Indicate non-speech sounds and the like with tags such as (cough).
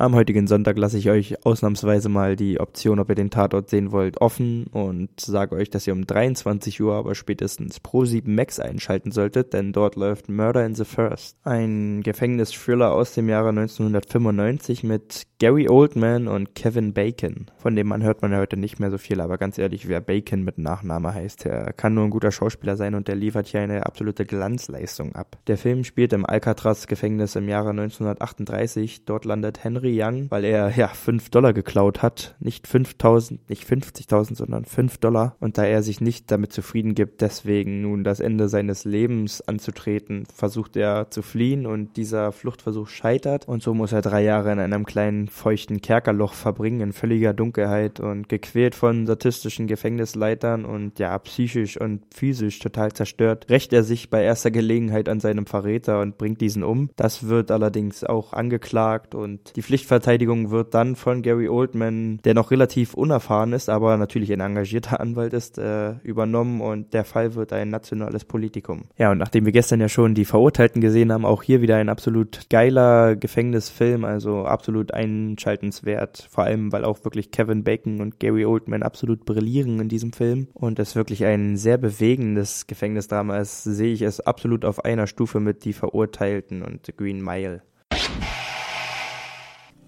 Am heutigen Sonntag lasse ich euch ausnahmsweise mal die Option, ob ihr den Tatort sehen wollt, offen und sage euch, dass ihr um 23 Uhr aber spätestens Pro 7 Max einschalten solltet, denn dort läuft Murder in the First, ein Gefängnis-Thriller aus dem Jahre 1995 mit Gary Oldman und Kevin Bacon. Von dem Mann hört man ja heute nicht mehr so viel, aber ganz ehrlich, wer Bacon mit Nachname heißt, der kann nur ein guter Schauspieler sein und der liefert hier eine absolute Glanzleistung ab. Der Film spielt im Alcatraz-Gefängnis im Jahre 1938. Dort landet Henry Henry Young, weil er ja 5 Dollar geklaut hat. Nicht 5000, nicht 50.000, sondern 5 Dollar. Und da er sich nicht damit zufrieden gibt, deswegen nun das Ende seines Lebens anzutreten, versucht er zu fliehen und dieser Fluchtversuch scheitert. Und so muss er drei Jahre in einem kleinen feuchten Kerkerloch verbringen, in völliger Dunkelheit und gequält von statistischen Gefängnisleitern und ja, psychisch und physisch total zerstört, rächt er sich bei erster Gelegenheit an seinem Verräter und bringt diesen um. Das wird allerdings auch angeklagt und die Pflichtverteidigung wird dann von Gary Oldman, der noch relativ unerfahren ist, aber natürlich ein engagierter (laughs) Anwalt ist, äh, übernommen und der Fall wird ein nationales Politikum. Ja, und nachdem wir gestern ja schon die Verurteilten gesehen haben, auch hier wieder ein absolut geiler Gefängnisfilm, also absolut einschaltenswert, vor allem weil auch wirklich Kevin Bacon und Gary Oldman absolut brillieren in diesem Film und es wirklich ein sehr bewegendes Gefängnisdrama ist, sehe ich es absolut auf einer Stufe mit Die Verurteilten und Green Mile.